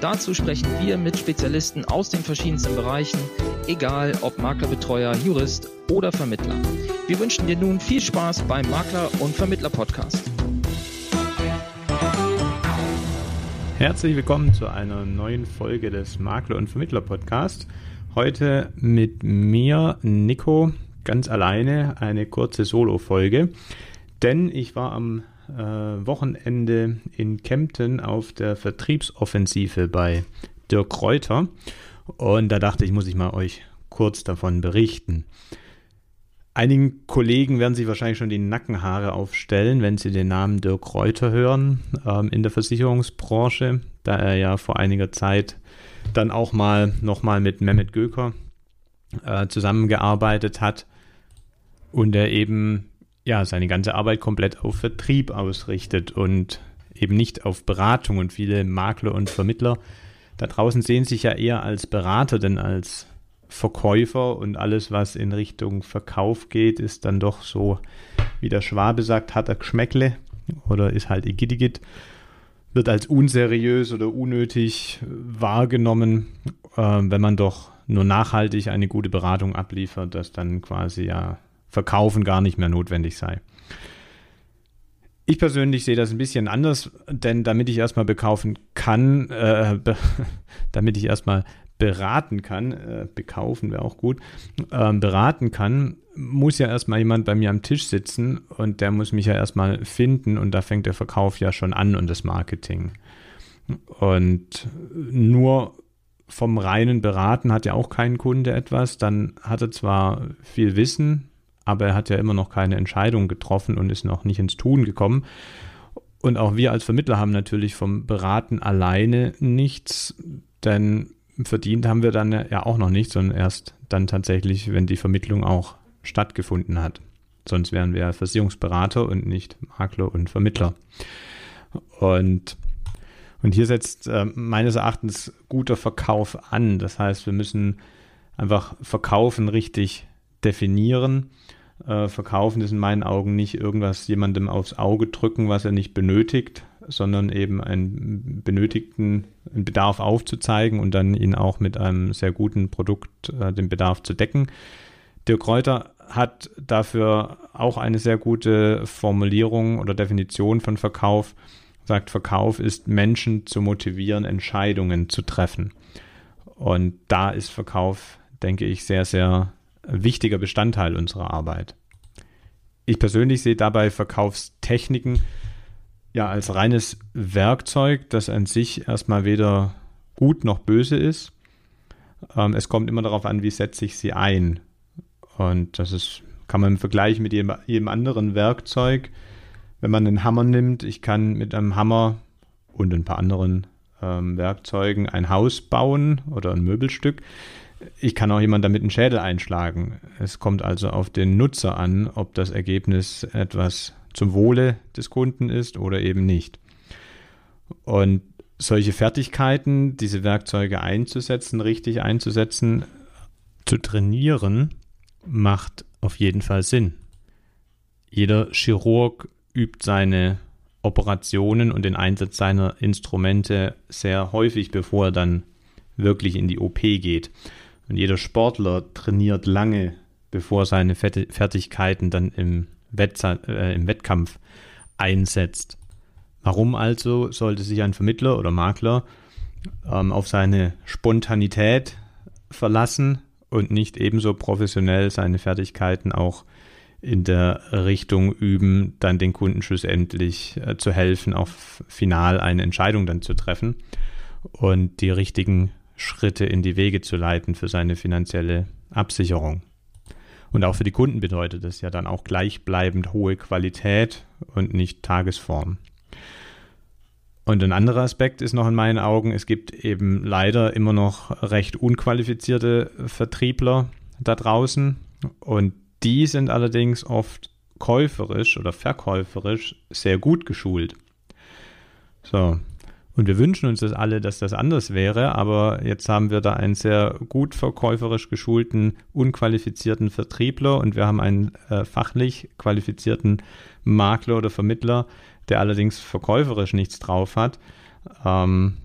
Dazu sprechen wir mit Spezialisten aus den verschiedensten Bereichen, egal ob Maklerbetreuer, Jurist oder Vermittler. Wir wünschen dir nun viel Spaß beim Makler- und Vermittler-Podcast. Herzlich willkommen zu einer neuen Folge des Makler- und Vermittler-Podcasts. Heute mit mir, Nico, ganz alleine eine kurze Solo-Folge, denn ich war am äh, Wochenende in Kempten auf der Vertriebsoffensive bei Dirk Reuter. Und da dachte ich, muss ich mal euch kurz davon berichten. Einigen Kollegen werden sich wahrscheinlich schon die Nackenhaare aufstellen, wenn sie den Namen Dirk Reuter hören ähm, in der Versicherungsbranche, da er ja vor einiger Zeit dann auch mal nochmal mit Mehmet Göker äh, zusammengearbeitet hat und er eben ja, seine ganze Arbeit komplett auf Vertrieb ausrichtet und eben nicht auf Beratung. Und viele Makler und Vermittler da draußen sehen sich ja eher als Berater denn als Verkäufer. Und alles, was in Richtung Verkauf geht, ist dann doch so, wie der Schwabe sagt, hat er Geschmäckle oder ist halt Igittigit, wird als unseriös oder unnötig wahrgenommen, äh, wenn man doch nur nachhaltig eine gute Beratung abliefert, das dann quasi ja Verkaufen gar nicht mehr notwendig sei. Ich persönlich sehe das ein bisschen anders, denn damit ich erstmal bekaufen kann, äh, be damit ich erstmal beraten kann, äh, bekaufen wäre auch gut, äh, beraten kann, muss ja erstmal jemand bei mir am Tisch sitzen und der muss mich ja erstmal finden und da fängt der Verkauf ja schon an und das Marketing. Und nur vom reinen Beraten hat ja auch kein Kunde etwas, dann hat er zwar viel Wissen, aber er hat ja immer noch keine Entscheidung getroffen und ist noch nicht ins Tun gekommen. Und auch wir als Vermittler haben natürlich vom Beraten alleine nichts, denn verdient haben wir dann ja auch noch nichts, sondern erst dann tatsächlich, wenn die Vermittlung auch stattgefunden hat. Sonst wären wir Versicherungsberater und nicht Makler und Vermittler. Und, und hier setzt äh, meines Erachtens guter Verkauf an. Das heißt, wir müssen einfach Verkaufen richtig definieren. Äh, verkaufen ist in meinen Augen nicht irgendwas jemandem aufs Auge drücken, was er nicht benötigt, sondern eben einen benötigten einen Bedarf aufzuzeigen und dann ihn auch mit einem sehr guten Produkt äh, den Bedarf zu decken. Dirk Kräuter hat dafür auch eine sehr gute Formulierung oder Definition von Verkauf. Sagt, Verkauf ist Menschen zu motivieren, Entscheidungen zu treffen. Und da ist Verkauf, denke ich, sehr, sehr wichtiger Bestandteil unserer Arbeit. Ich persönlich sehe dabei Verkaufstechniken ja als reines Werkzeug, das an sich erstmal weder gut noch böse ist. Ähm, es kommt immer darauf an, wie setze ich sie ein. Und das ist, kann man im Vergleich mit jedem, jedem anderen Werkzeug, wenn man einen Hammer nimmt, ich kann mit einem Hammer und ein paar anderen ähm, Werkzeugen ein Haus bauen oder ein Möbelstück. Ich kann auch jemand damit einen Schädel einschlagen. Es kommt also auf den Nutzer an, ob das Ergebnis etwas zum Wohle des Kunden ist oder eben nicht. Und solche Fertigkeiten, diese Werkzeuge einzusetzen, richtig einzusetzen, zu trainieren, macht auf jeden Fall Sinn. Jeder Chirurg übt seine Operationen und den Einsatz seiner Instrumente sehr häufig, bevor er dann wirklich in die OP geht. Und jeder Sportler trainiert lange, bevor seine Fertigkeiten dann im, Wetza äh, im Wettkampf einsetzt. Warum also sollte sich ein Vermittler oder Makler ähm, auf seine Spontanität verlassen und nicht ebenso professionell seine Fertigkeiten auch in der Richtung üben, dann den Kunden schlussendlich äh, zu helfen, auch final eine Entscheidung dann zu treffen und die richtigen Schritte in die Wege zu leiten für seine finanzielle Absicherung. Und auch für die Kunden bedeutet es ja dann auch gleichbleibend hohe Qualität und nicht Tagesform. Und ein anderer Aspekt ist noch in meinen Augen, es gibt eben leider immer noch recht unqualifizierte Vertriebler da draußen und die sind allerdings oft käuferisch oder verkäuferisch sehr gut geschult. So. Und wir wünschen uns das alle, dass das anders wäre, aber jetzt haben wir da einen sehr gut verkäuferisch geschulten, unqualifizierten Vertriebler und wir haben einen äh, fachlich qualifizierten Makler oder Vermittler, der allerdings verkäuferisch nichts drauf hat. Ähm,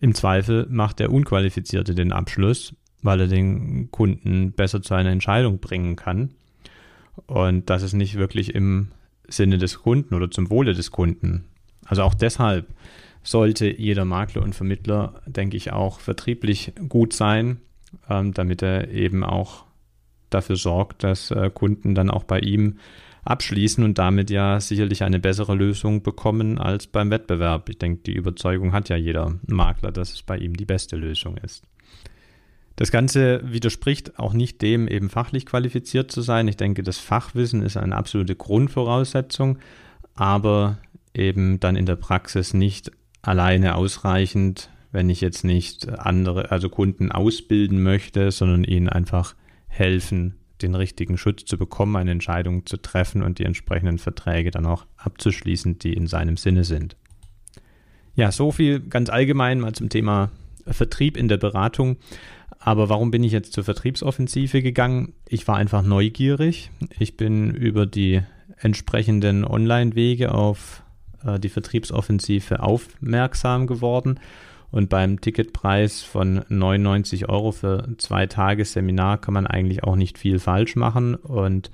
Im Zweifel macht der Unqualifizierte den Abschluss, weil er den Kunden besser zu einer Entscheidung bringen kann. Und das ist nicht wirklich im Sinne des Kunden oder zum Wohle des Kunden. Also auch deshalb sollte jeder Makler und Vermittler, denke ich, auch vertrieblich gut sein, ähm, damit er eben auch dafür sorgt, dass äh, Kunden dann auch bei ihm abschließen und damit ja sicherlich eine bessere Lösung bekommen als beim Wettbewerb. Ich denke, die Überzeugung hat ja jeder Makler, dass es bei ihm die beste Lösung ist. Das Ganze widerspricht auch nicht dem, eben fachlich qualifiziert zu sein. Ich denke, das Fachwissen ist eine absolute Grundvoraussetzung, aber eben dann in der Praxis nicht alleine ausreichend, wenn ich jetzt nicht andere, also Kunden ausbilden möchte, sondern ihnen einfach helfen, den richtigen Schutz zu bekommen, eine Entscheidung zu treffen und die entsprechenden Verträge dann auch abzuschließen, die in seinem Sinne sind. Ja, so viel ganz allgemein mal zum Thema Vertrieb in der Beratung. Aber warum bin ich jetzt zur Vertriebsoffensive gegangen? Ich war einfach neugierig. Ich bin über die entsprechenden Online-Wege auf äh, die Vertriebsoffensive aufmerksam geworden. Und beim Ticketpreis von 99 Euro für zwei Tage Seminar kann man eigentlich auch nicht viel falsch machen. Und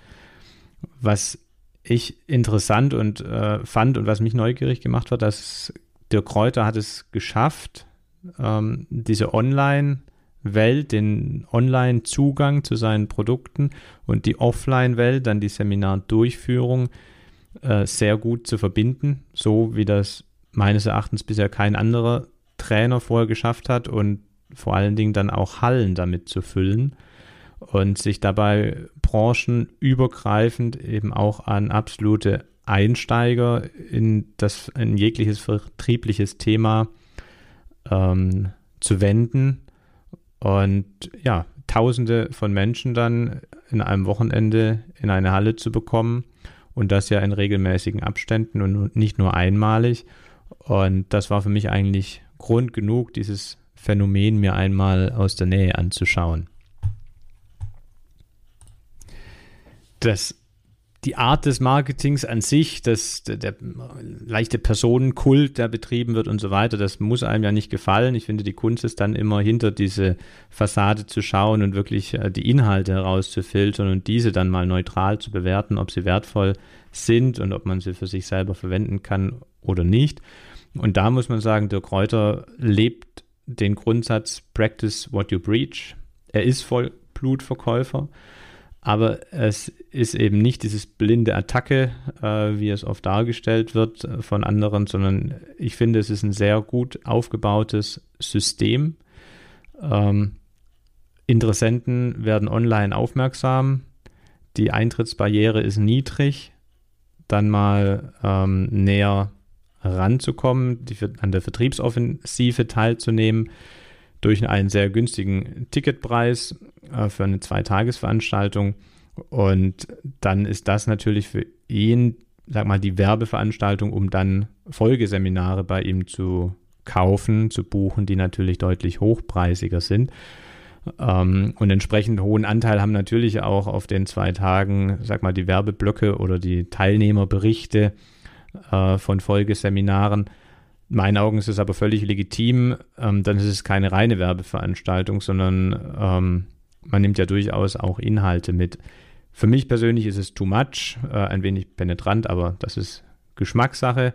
was ich interessant und äh, fand und was mich neugierig gemacht hat, dass Dirk Kräuter hat es geschafft, ähm, diese Online-Welt, den Online-Zugang zu seinen Produkten und die Offline-Welt, dann die Seminardurchführung äh, sehr gut zu verbinden, so wie das meines Erachtens bisher kein anderer Trainer vorher geschafft hat und vor allen Dingen dann auch Hallen damit zu füllen und sich dabei branchenübergreifend eben auch an absolute Einsteiger in das in jegliches vertriebliches Thema ähm, zu wenden. Und ja Tausende von Menschen dann in einem Wochenende in eine Halle zu bekommen und das ja in regelmäßigen Abständen und nicht nur einmalig. Und das war für mich eigentlich Grund genug, dieses Phänomen mir einmal aus der Nähe anzuschauen. Das die Art des Marketings an sich, das, der, der, leichte Personenkult, der betrieben wird und so weiter, das muss einem ja nicht gefallen. Ich finde, die Kunst ist dann immer hinter diese Fassade zu schauen und wirklich äh, die Inhalte herauszufiltern und diese dann mal neutral zu bewerten, ob sie wertvoll sind und ob man sie für sich selber verwenden kann oder nicht. Und da muss man sagen, der Kräuter lebt den Grundsatz Practice what you preach. Er ist Vollblutverkäufer aber es ist eben nicht dieses blinde Attacke, äh, wie es oft dargestellt wird äh, von anderen, sondern ich finde, es ist ein sehr gut aufgebautes System. Ähm, Interessenten werden online aufmerksam, die Eintrittsbarriere ist niedrig, dann mal ähm, näher ranzukommen, die, an der Vertriebsoffensive teilzunehmen durch einen sehr günstigen Ticketpreis äh, für eine Zweitagesveranstaltung. Und dann ist das natürlich für ihn, sag mal, die Werbeveranstaltung, um dann Folgeseminare bei ihm zu kaufen, zu buchen, die natürlich deutlich hochpreisiger sind. Ähm, und entsprechend hohen Anteil haben natürlich auch auf den zwei Tagen, sag mal, die Werbeblöcke oder die Teilnehmerberichte äh, von Folgeseminaren. In meinen Augen ist es aber völlig legitim. Ähm, dann ist es keine reine Werbeveranstaltung, sondern ähm, man nimmt ja durchaus auch Inhalte mit. Für mich persönlich ist es too much, äh, ein wenig penetrant, aber das ist Geschmackssache.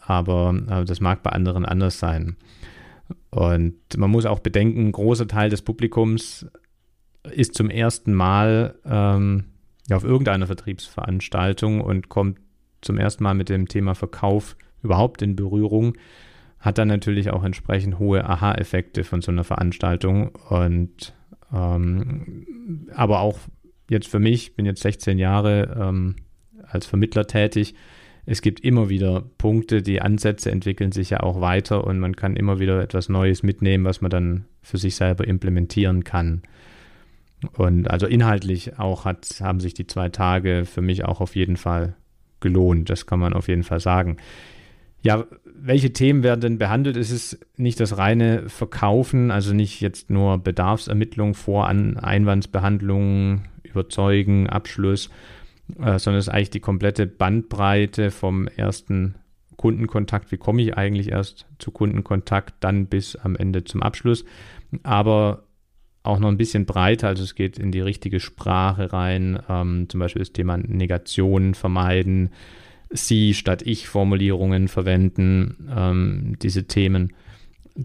Aber äh, das mag bei anderen anders sein. Und man muss auch bedenken, ein großer Teil des Publikums ist zum ersten Mal ähm, auf irgendeiner Vertriebsveranstaltung und kommt zum ersten Mal mit dem Thema Verkauf überhaupt in Berührung, hat dann natürlich auch entsprechend hohe Aha-Effekte von so einer Veranstaltung und ähm, aber auch jetzt für mich, bin jetzt 16 Jahre ähm, als Vermittler tätig. Es gibt immer wieder Punkte, die Ansätze entwickeln sich ja auch weiter und man kann immer wieder etwas Neues mitnehmen, was man dann für sich selber implementieren kann. Und also inhaltlich auch hat, haben sich die zwei Tage für mich auch auf jeden Fall gelohnt. Das kann man auf jeden Fall sagen. Ja, welche Themen werden denn behandelt? Es ist nicht das reine Verkaufen, also nicht jetzt nur Bedarfsermittlung, Voran Einwandsbehandlung, Überzeugen, Abschluss, äh, sondern es ist eigentlich die komplette Bandbreite vom ersten Kundenkontakt, wie komme ich eigentlich erst zu Kundenkontakt, dann bis am Ende zum Abschluss. Aber auch noch ein bisschen breiter, also es geht in die richtige Sprache rein, ähm, zum Beispiel das Thema Negation vermeiden, Sie statt Ich Formulierungen verwenden, ähm, diese Themen.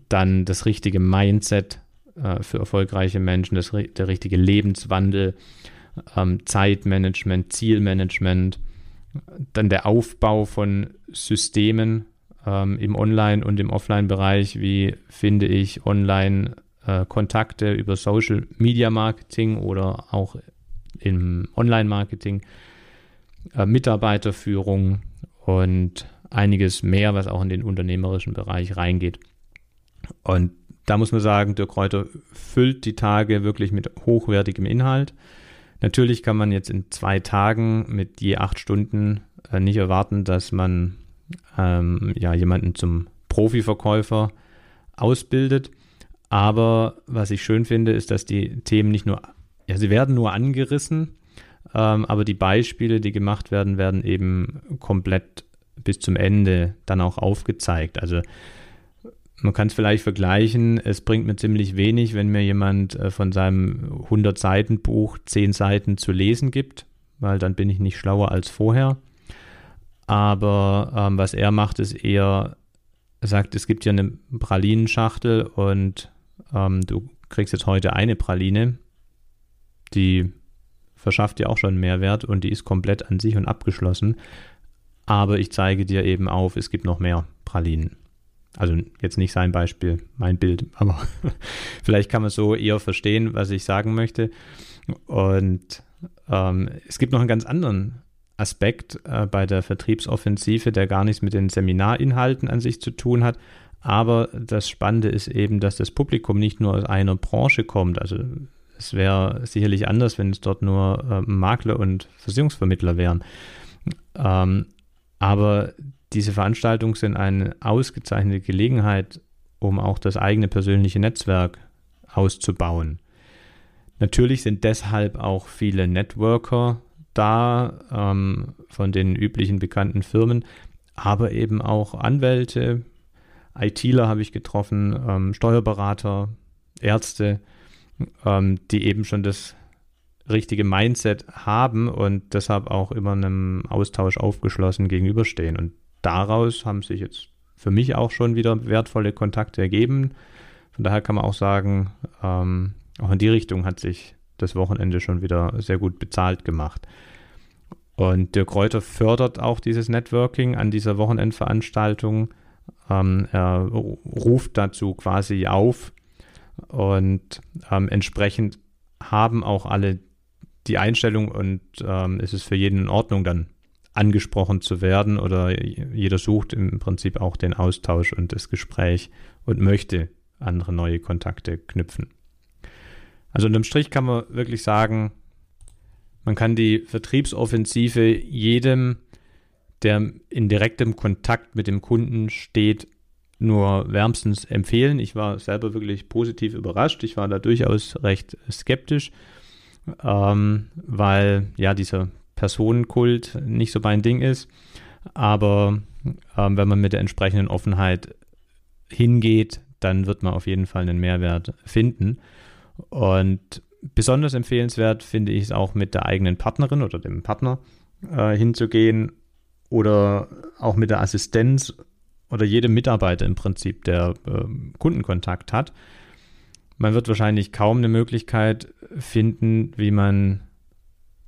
Dann das richtige Mindset äh, für erfolgreiche Menschen, das, der richtige Lebenswandel, ähm, Zeitmanagement, Zielmanagement, dann der Aufbau von Systemen ähm, im Online- und im Offline-Bereich, wie finde ich online äh, über Social Media Marketing oder auch im Online-Marketing, äh, Mitarbeiterführung und einiges mehr, was auch in den unternehmerischen Bereich reingeht. Und da muss man sagen, Dirk Kräuter füllt die Tage wirklich mit hochwertigem Inhalt. Natürlich kann man jetzt in zwei Tagen mit je acht Stunden äh, nicht erwarten, dass man ähm, ja, jemanden zum Profiverkäufer ausbildet. Aber was ich schön finde, ist, dass die Themen nicht nur, ja, sie werden nur angerissen, ähm, aber die Beispiele, die gemacht werden, werden eben komplett bis zum Ende dann auch aufgezeigt. Also man kann es vielleicht vergleichen, es bringt mir ziemlich wenig, wenn mir jemand äh, von seinem 100-Seiten-Buch 10 Seiten zu lesen gibt, weil dann bin ich nicht schlauer als vorher. Aber ähm, was er macht, ist eher, er sagt, es gibt ja eine Pralinenschachtel und ähm, du kriegst jetzt heute eine Praline, die verschafft dir auch schon Mehrwert und die ist komplett an sich und abgeschlossen. Aber ich zeige dir eben auf, es gibt noch mehr Pralinen. Also jetzt nicht sein Beispiel, mein Bild, aber vielleicht kann man so eher verstehen, was ich sagen möchte. Und ähm, es gibt noch einen ganz anderen Aspekt äh, bei der Vertriebsoffensive, der gar nichts mit den Seminarinhalten an sich zu tun hat. Aber das Spannende ist eben, dass das Publikum nicht nur aus einer Branche kommt. Also es wäre sicherlich anders, wenn es dort nur äh, Makler und Versicherungsvermittler wären. Ähm, aber diese Veranstaltungen sind eine ausgezeichnete Gelegenheit, um auch das eigene persönliche Netzwerk auszubauen. Natürlich sind deshalb auch viele Networker da ähm, von den üblichen bekannten Firmen, aber eben auch Anwälte, ITler habe ich getroffen, ähm, Steuerberater, Ärzte, ähm, die eben schon das richtige Mindset haben und deshalb auch immer einem Austausch aufgeschlossen gegenüberstehen. Und daraus haben sich jetzt für mich auch schon wieder wertvolle Kontakte ergeben. Von daher kann man auch sagen, ähm, auch in die Richtung hat sich das Wochenende schon wieder sehr gut bezahlt gemacht. Und Dirk Reuter fördert auch dieses Networking an dieser Wochenendveranstaltung. Ähm, er ruft dazu quasi auf, und ähm, entsprechend haben auch alle die Einstellung und ähm, es ist für jeden in Ordnung, dann angesprochen zu werden oder jeder sucht im Prinzip auch den Austausch und das Gespräch und möchte andere neue Kontakte knüpfen. Also unterm Strich kann man wirklich sagen, man kann die Vertriebsoffensive jedem, der in direktem Kontakt mit dem Kunden steht, nur wärmstens empfehlen. Ich war selber wirklich positiv überrascht. Ich war da durchaus recht skeptisch, ähm, weil ja dieser Personenkult nicht so mein Ding ist. Aber ähm, wenn man mit der entsprechenden Offenheit hingeht, dann wird man auf jeden Fall einen Mehrwert finden. Und besonders empfehlenswert finde ich es auch mit der eigenen Partnerin oder dem Partner äh, hinzugehen oder auch mit der Assistenz oder jedem Mitarbeiter im Prinzip, der äh, Kundenkontakt hat. Man wird wahrscheinlich kaum eine Möglichkeit finden, wie man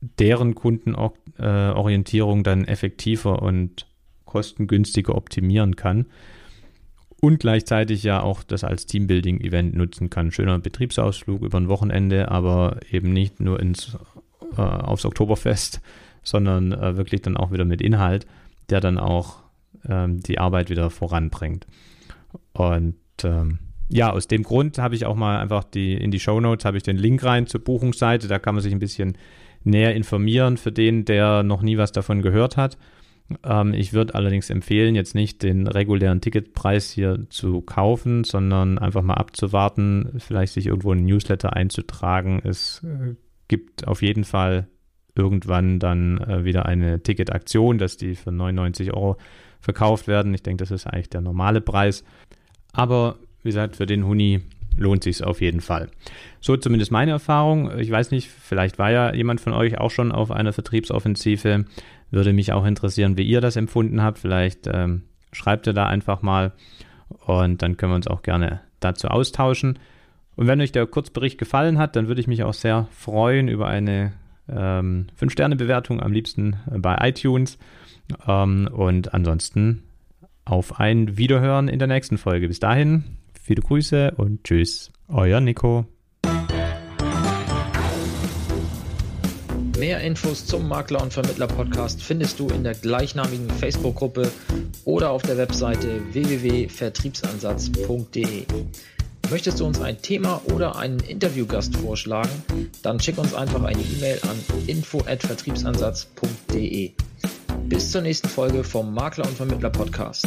deren Kundenorientierung dann effektiver und kostengünstiger optimieren kann und gleichzeitig ja auch das als Teambuilding-Event nutzen kann. Schöner Betriebsausflug über ein Wochenende, aber eben nicht nur ins, äh, aufs Oktoberfest, sondern äh, wirklich dann auch wieder mit Inhalt, der dann auch ähm, die Arbeit wieder voranbringt. Und ähm, ja, aus dem Grund habe ich auch mal einfach die, in die Show Notes habe ich den Link rein zur Buchungsseite. Da kann man sich ein bisschen näher informieren für den, der noch nie was davon gehört hat. Ähm, ich würde allerdings empfehlen, jetzt nicht den regulären Ticketpreis hier zu kaufen, sondern einfach mal abzuwarten, vielleicht sich irgendwo ein Newsletter einzutragen. Es äh, gibt auf jeden Fall irgendwann dann äh, wieder eine Ticketaktion, dass die für 99 Euro verkauft werden. Ich denke, das ist eigentlich der normale Preis. Aber wie gesagt, für den Huni lohnt sich auf jeden Fall. So zumindest meine Erfahrung. Ich weiß nicht, vielleicht war ja jemand von euch auch schon auf einer Vertriebsoffensive. Würde mich auch interessieren, wie ihr das empfunden habt. Vielleicht ähm, schreibt ihr da einfach mal und dann können wir uns auch gerne dazu austauschen. Und wenn euch der Kurzbericht gefallen hat, dann würde ich mich auch sehr freuen über eine ähm, 5-Sterne-Bewertung, am liebsten bei iTunes. Ähm, und ansonsten auf ein Wiederhören in der nächsten Folge. Bis dahin, viele Grüße und tschüss. Euer Nico. Mehr Infos zum Makler und Vermittler Podcast findest du in der gleichnamigen Facebook-Gruppe oder auf der Webseite www.vertriebsansatz.de. Möchtest du uns ein Thema oder einen Interviewgast vorschlagen? Dann schick uns einfach eine E-Mail an info@vertriebsansatz.de. Bis zur nächsten Folge vom Makler und Vermittler Podcast.